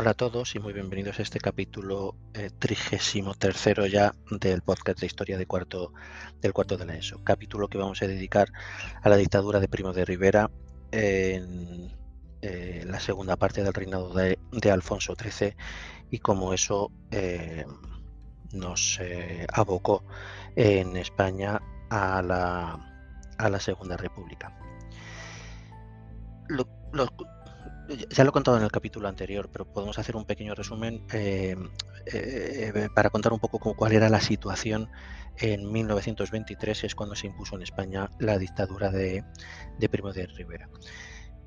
Hola a todos y muy bienvenidos a este capítulo eh, trigésimo tercero ya del podcast de historia de cuarto, del cuarto de la ESO. Capítulo que vamos a dedicar a la dictadura de Primo de Rivera en eh, la segunda parte del reinado de, Alfonso XIII y cómo eso eh, nos abocó en España a la Segunda República ya lo he contado en el capítulo anterior, pero podemos hacer un pequeño resumen eh, eh, para contar un poco cuál era la situación en 1923, es cuando se impuso en España la dictadura de, Primo de Rivera.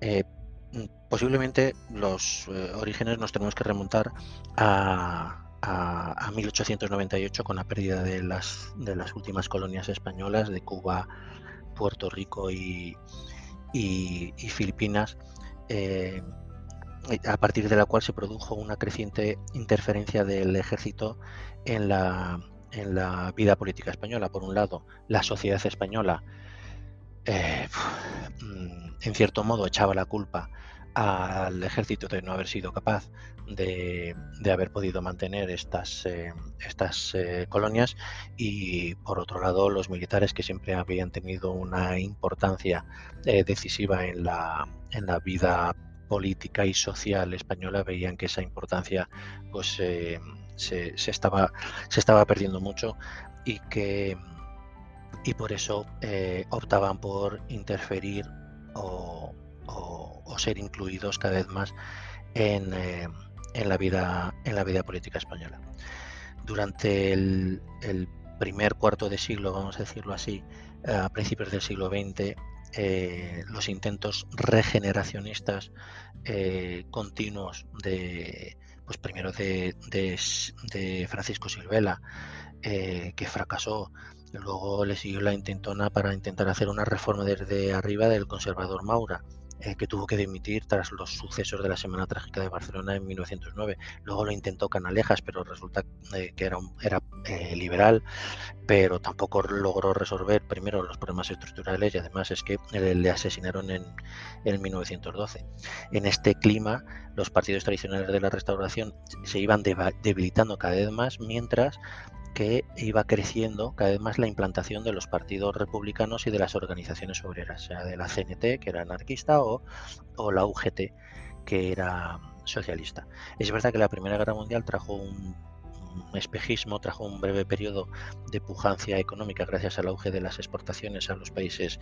Eh, posiblemente los orígenes nos tenemos que remontar a, 1898 con la pérdida de las, de las últimas colonias españolas de Cuba, Puerto Rico y, y Filipinas eh, a partir de la cual se produjo una creciente interferencia del ejército en la, en la vida política española. Por un lado, la sociedad española, eh, mm, en cierto modo, echaba la culpa al ejército de no haber sido capaz de, haber podido mantener estas, eh, estas colonias y por otro lado los militares que siempre habían tenido una importancia decisiva en la, en la vida política y social española veían que esa importancia pues eh, se, estaba se estaba perdiendo mucho y que y por eso eh, optaban por interferir o, ser incluidos cada vez más en, eh, en, la vida en la vida política española durante el, primer cuarto de siglo vamos a decirlo así a principios del siglo XX eh, los intentos regeneracionistas eh, continuos de, pues primero de, Francisco Silvela, que fracasó. Luego le siguió la intentona para intentar hacer una reforma desde arriba del conservador Maura. Eh, que tuvo que dimitir tras los sucesos de la Semana Trágica de Barcelona en 1909. Luego lo intentó Canalejas, pero resulta eh, que era, era eh, liberal, pero tampoco logró resolver primero los problemas estructurales y además es que le asesinaron en, en 1912. En este clima, los partidos tradicionales de la restauración se iban debilitando cada vez más, mientras que iba creciendo cada vez más la implantación de los partidos republicanos y de las organizaciones obreras, sea de la CNT, que era anarquista, o, la UGT, que era socialista. Es verdad que la Primera Guerra Mundial trajo un, espejismo, trajo un breve periodo de pujancia económica gracias al auge de las exportaciones a los países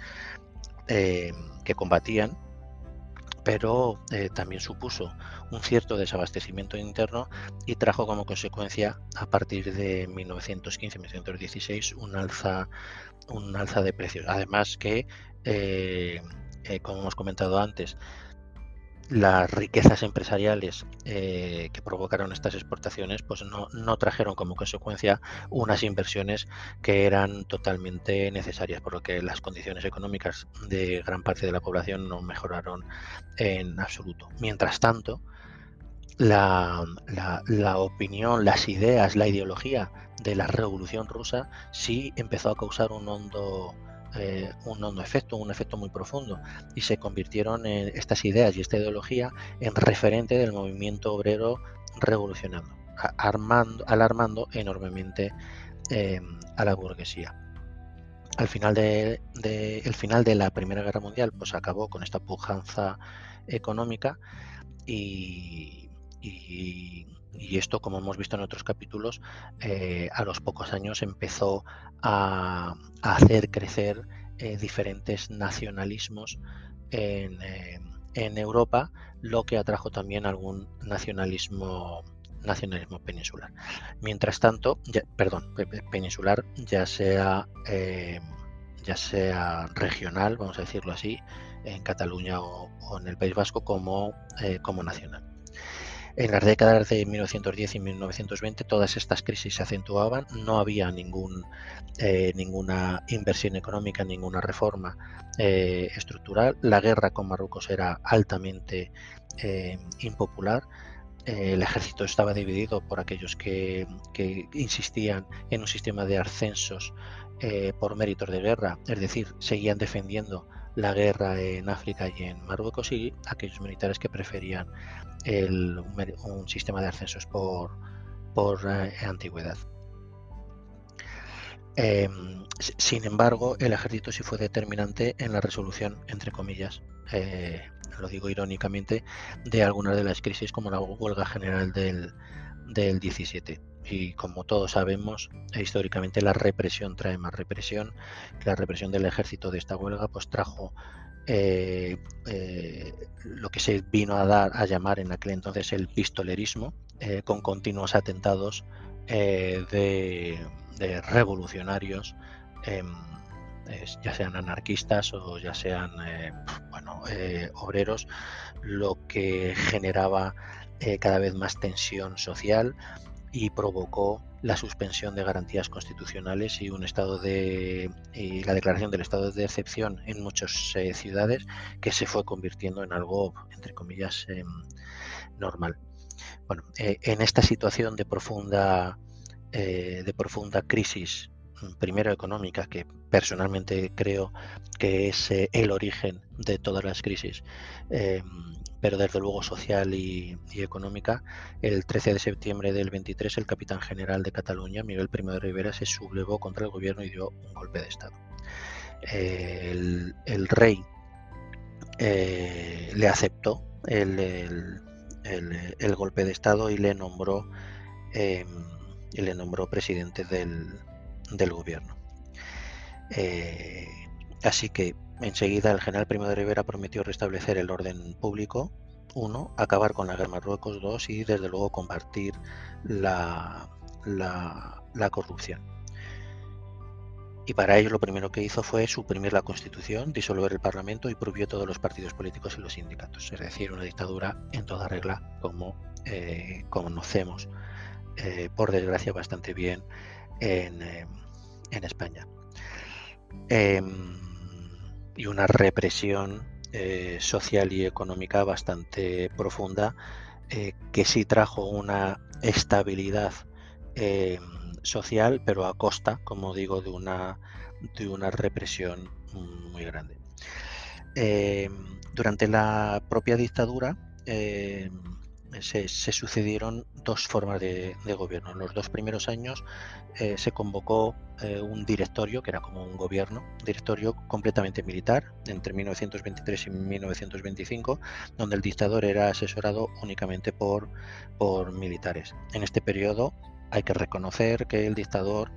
eh, que combatían, pero eh, también supuso un cierto desabastecimiento interno y trajo como consecuencia a partir de 1915-1916 un alza, un alza de precios. Además que, eh, eh, como hemos comentado antes, las riquezas empresariales eh, que provocaron estas exportaciones pues no, no, trajeron como consecuencia unas inversiones que eran totalmente necesarias, por lo que las condiciones económicas de gran parte de la población no mejoraron en absoluto. Mientras tanto, la, la, opinión, las ideas, la ideología de la revolución rusa sí empezó a causar un hondo eh, un hondo efecto, un efecto muy profundo, y se convirtieron en estas ideas y esta ideología en referente del movimiento obrero revolucionario, armando, alarmando enormemente em, a la burguesía. Al final de, el final de la Primera Guerra Mundial, pues acabó con esta pujanza económica y, esto, como hemos visto en otros capítulos, eh, a los pocos años empezó a, hacer crecer eh, diferentes nacionalismos en, eh, en, Europa, lo que atrajo también algún nacionalismo peninsular. Mientras tanto, perdón, peninsular, ya sea ya sea regional, vamos a decirlo así, en Cataluña o, o en el País Vasco como, como nacional. En las décadas de 1910 y 1920 todas estas crisis se acentuaban, no había ningún, eh, ninguna inversión económica, ninguna reforma eh, estructural, la guerra con Marruecos era altamente eh, impopular, el ejército estaba dividido por aquellos que, que insistían en un sistema de ascensos por méritos de guerra, es decir, seguían defendiendo la guerra en África y en Marruecos y aquellos militares que preferían un sistema de ascensos por, por eh, antigüedad. Em, sin embargo, el ejército sí fue determinante en la resolución, entre comillas, eh, lo digo irónicamente, de algunas de las crisis como la huelga general del, del 17. Y como todos sabemos, históricamente la represión trae más represión. La represión del ejército de esta huelga pues trajo eh, eh, lo que se vino a dar a llamar en aquel entonces el pistolerismo, con continuos atentados de de revolucionarios, em, ya sean anarquistas o ya sean eh, bueno, eh, obreros, lo que generaba eh, cada vez más tensión social y provocó la suspensión de garantías constitucionales y un estado de la declaración del estado de excepción en muchas ciudades que se fue convirtiendo en algo entre comillas em, normal. Bueno, en esta situación de profunda eh, de profunda crisis, mm, primero económica, que personalmente creo que es eh, el origen de todas las crisis, em, pero desde luego social y, económica, el 13 de septiembre del 23 el capitán general de Cataluña, Miguel Primo de Rivera, se sublevó contra el gobierno y dio un golpe de Estado. el, rey eh, le aceptó el, golpe de Estado y le nombró em, y le nombró presidente del, gobierno. Eh, así que enseguida el general Primo de Rivera prometió restablecer el orden público, uno, acabar con la guerra Marruecos, dos, y desde luego combatir la, corrupción. Y para ello lo primero que hizo fue suprimir la constitución, disolver el parlamento y prohibió todos los partidos políticos y los sindicatos. Es decir, una dictadura en toda regla como eh, conocemos eh, por desgracia, bastante bien en, eh, España. Y una represión eh, social y económica bastante profunda que sí trajo una estabilidad em, social, pero a costa, como digo, de una, de una represión muy grande. Durante la propia dictadura, se, sucedieron dos formas de, gobierno. En los dos primeros años eh, se convocó eh, un directorio, que era como un gobierno, directorio completamente militar, entre 1923 y 1925, donde el dictador era asesorado únicamente por, por militares. En este periodo hay que reconocer que el dictador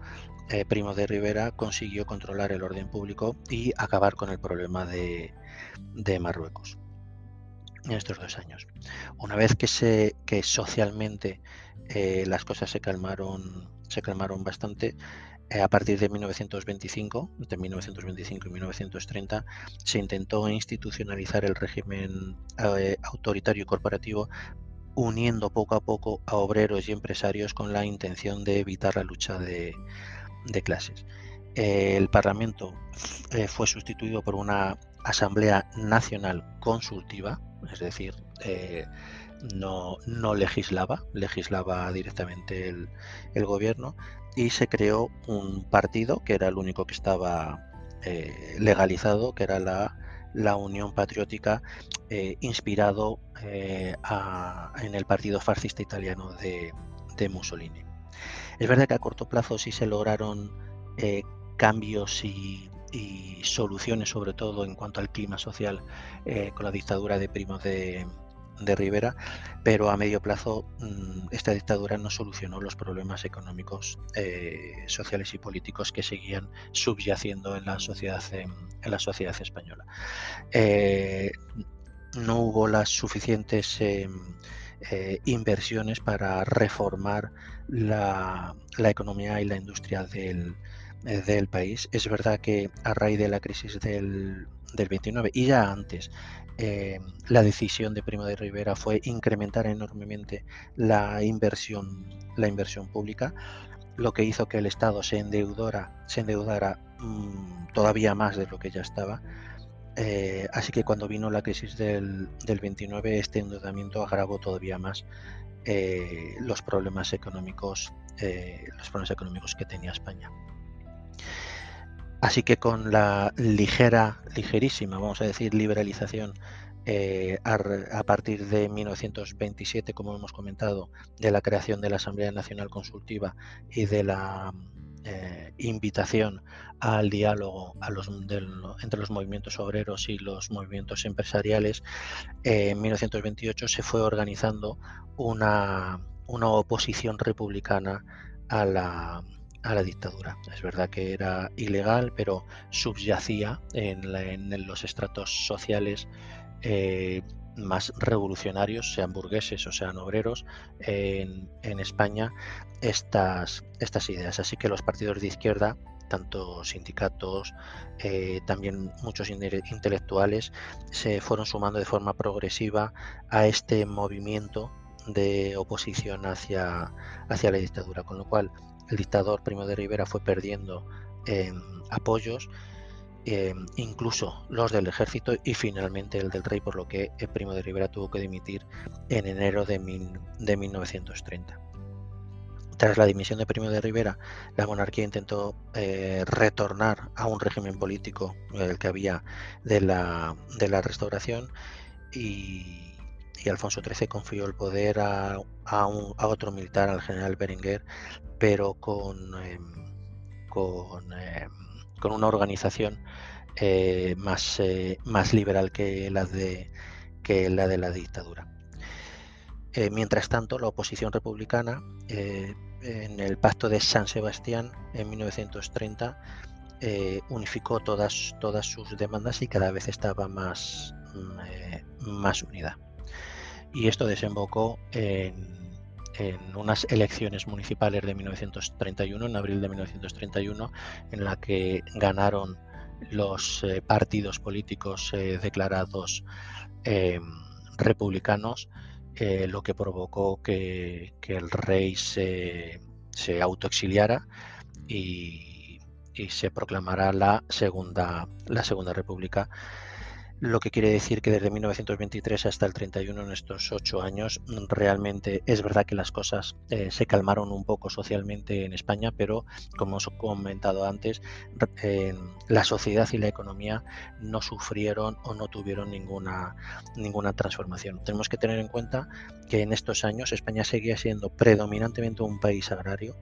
eh, Primo de Rivera consiguió controlar el orden público y acabar con el problema de Marruecos en estos dos años. Una vez que, se, que socialmente eh, las cosas se calmaron, se calmaron bastante, eh, a partir de 1925, entre 1925 y 1930, se intentó institucionalizar el régimen eh, autoritario y corporativo uniendo poco a poco a obreros y empresarios con la intención de evitar la lucha de, de clases. el Parlamento fue sustituido por una Asamblea Nacional Consultiva, es decir, eh, no, legislaba, legislaba directamente el, gobierno y se creó un partido que era el único que estaba eh, legalizado, que era la, la Unión Patriótica, eh, inspirado en el partido fascista italiano de, de, Mussolini. Es verdad que a corto plazo sí se lograron cambios y y soluciones sobre todo en cuanto al clima social eh, con la dictadura de Primo de, Rivera, pero a medio plazo mm, esta dictadura no solucionó los problemas económicos, eh, sociales y políticos que seguían subyaciendo en la sociedad, en, la sociedad española. Eh, no hubo las suficientes inversiones para reformar la, la, economía y la industria del, del país. Es verdad que a raíz de la crisis del, 29 y ya antes, eh, la decisión de Primo de Rivera fue incrementar enormemente la inversión, la inversión pública, lo que hizo que el Estado se endeudara, se endeudara mm, todavía más de lo que ya estaba. Eh, así que cuando vino la crisis del, 29, este endeudamiento agravó todavía más los problemas económicos, los problemas económicos que tenía España. Así que con la ligera, ligerísima, vamos a decir, liberalización eh, a, partir de 1927, como hemos comentado, de la creación de la Asamblea Nacional Consultiva y de la eh, invitación al diálogo entre los movimientos obreros y los movimientos empresariales, eh, en 1928 se fue organizando una, oposición republicana a la, dictadura. Es verdad que era ilegal, pero subyacía en los estratos sociales eh, más revolucionarios, sean burgueses o sean obreros, en, España estas, estas ideas. Así que los partidos de izquierda, tanto sindicatos, eh, también muchos intelectuales, se fueron sumando de forma progresiva a este movimiento de oposición hacia, hacia la dictadura, con lo cual el dictador Primo de Rivera fue perdiendo em, apoyos Em, incluso los del ejército y finalmente el del rey, por lo que el Primo de Rivera tuvo que dimitir en enero de, 1930. Tras la dimisión de Primo de Rivera, la monarquía intentó eh, retornar a un régimen político, el que había de la, de la restauración, y, Alfonso XIII confió el poder a, otro militar, al general Berenguer, pero con, em, con una organización eh, más, eh, liberal que la de, la, dictadura. Eh, mientras tanto, la oposición republicana, en el pacto de San Sebastián en 1930, unificó todas, sus demandas y cada vez estaba más, mm, más unida. Y esto desembocó en en unas elecciones municipales de 1931, en abril de 1931, en la que ganaron los eh, partidos políticos eh, declarados eh, republicanos, lo que provocó que, el rey se, se autoexiliara y, y, se proclamara la segunda, la segunda república lo que quiere decir que desde 1923 hasta el 31, en estos ocho años, realmente es verdad que las cosas eh, se calmaron un poco socialmente en España, pero como os he comentado antes, la sociedad y la economía no sufrieron o no tuvieron ninguna, ninguna transformación. Tenemos que tener en cuenta que en estos años España seguía siendo predominantemente un país agrario,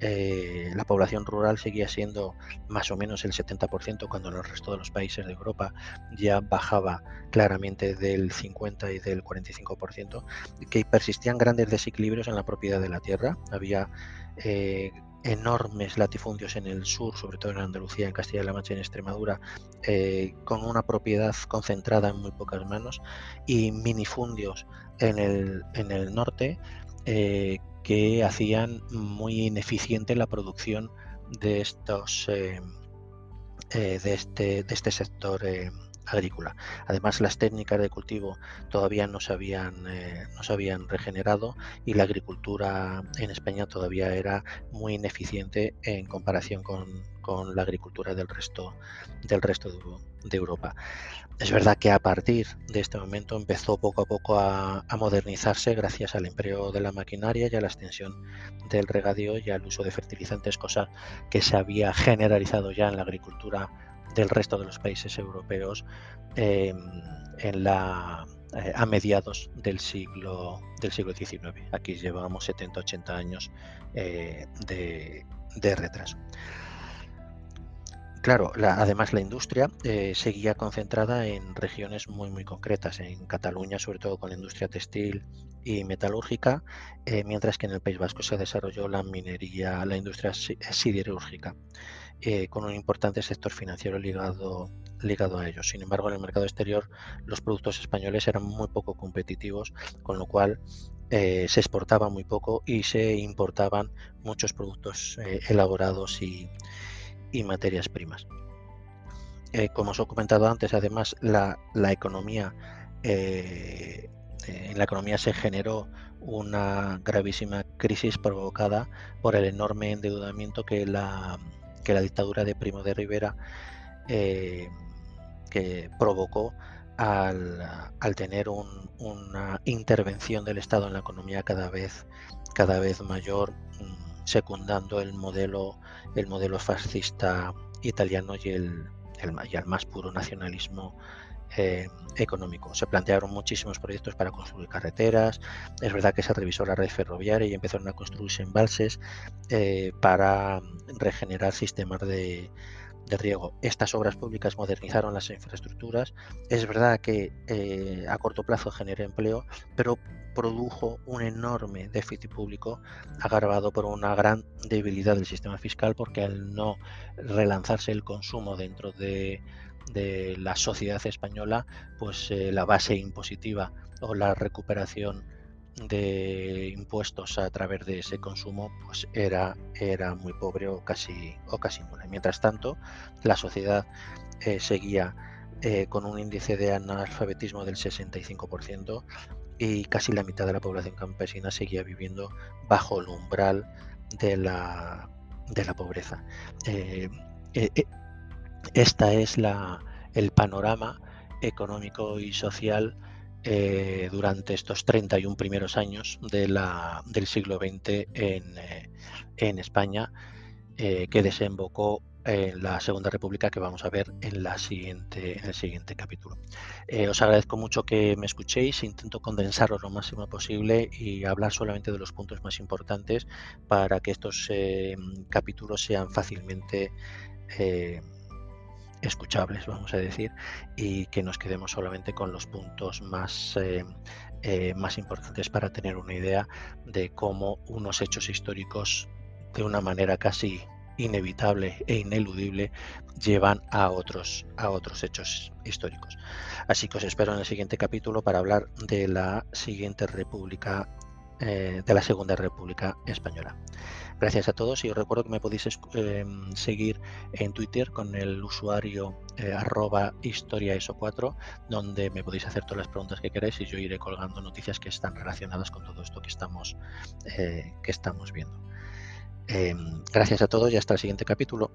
eh, la población rural seguía siendo más o menos el 70% cuando en el resto de los países de Europa ya bajaba claramente del 50 y del 45%, que persistían grandes desequilibrios en la propiedad de la tierra. Había eh, enormes latifundios en el sur, sobre todo en Andalucía, en Castilla-La Mancha y en Extremadura, eh, con una propiedad concentrada en muy pocas manos, y minifundios en el, en el norte, que hacían muy ineficiente la producción de estos eh, eh, de, este, de este sector eh, agrícola. Además, las técnicas de cultivo todavía no se habían, no se habían regenerado y la agricultura en España todavía era muy ineficiente en comparación con, con la agricultura del resto, del resto de, Europa. Es verdad que a partir de este momento empezó poco a poco a, modernizarse gracias al empleo de la maquinaria y a la extensión del regadío y al uso de fertilizantes, cosa que se había generalizado ya en la agricultura del resto de los países europeos em, en la, eh, a mediados del siglo, del siglo XIX. Aquí llevamos 70-80 años eh, de retraso. Claro, además la industria eh, seguía concentrada en regiones muy muy concretas, en Cataluña sobre todo con la industria textil y metalúrgica, eh, mientras que en el País Vasco se desarrolló la minería, la industria siderúrgica, eh, con un importante sector financiero ligado, a ello. Sin embargo, en el mercado exterior los productos españoles eran muy poco competitivos, con lo cual se exportaba muy poco y se importaban muchos productos elaborados y, y materias primas. Eh, como os he comentado antes, además la, economía eh, eh, en la economía se generó una gravísima crisis provocada por el enorme endeudamiento que la, que la dictadura de Primo de Rivera que provocó al, tener una intervención del Estado en la economía cada vez, cada vez mayor, mm, secundando el modelo, el modelo fascista italiano y el, y al más puro nacionalismo eh, económico. Se plantearon muchísimos proyectos para construir carreteras, es verdad que se revisó la red ferroviaria y empezaron a construirse embalses eh, para regenerar sistemas de, de riego. Estas obras públicas modernizaron las infraestructuras. Es verdad que eh, a corto plazo generó empleo, pero produjo un enorme déficit público agravado por una gran debilidad del sistema fiscal porque al no relanzarse el consumo dentro de, la sociedad española, pues eh, la base impositiva o la recuperación de impuestos a través de ese consumo pues era, era muy pobre o casi, o casi nula. Mientras tanto, la sociedad eh, seguía eh, con un índice de analfabetismo del 65% y casi la mitad de la población campesina seguía viviendo bajo el umbral de la, de la pobreza. Eh, esta es la, el panorama económico y social eh, durante estos 31 primeros años del siglo XX en, eh, en España, eh, que desembocó en la Segunda República que vamos a ver en, la en el siguiente capítulo. os agradezco mucho que me escuchéis, intento condensarlo lo máximo posible y hablar solamente de los puntos más importantes para que estos capítulos sean fácilmente escuchables, vamos a decir, y que nos quedemos solamente con los puntos más, eh, eh, más importantes para tener una idea de cómo unos hechos históricos, de una manera casi inevitable e ineludible, llevan a otros, a otros hechos históricos. Así que os espero en el siguiente capítulo para hablar de la siguiente república, eh, de la Segunda República Española. Gracias a todos y os recuerdo que me podéis em, seguir en Twitter con el usuario eh, arroba historiaeso4 donde me podéis hacer todas las preguntas que queráis y yo iré colgando noticias que están relacionadas con todo esto que estamos, eh, que estamos viendo. Em, gracias a todos y hasta el siguiente capítulo.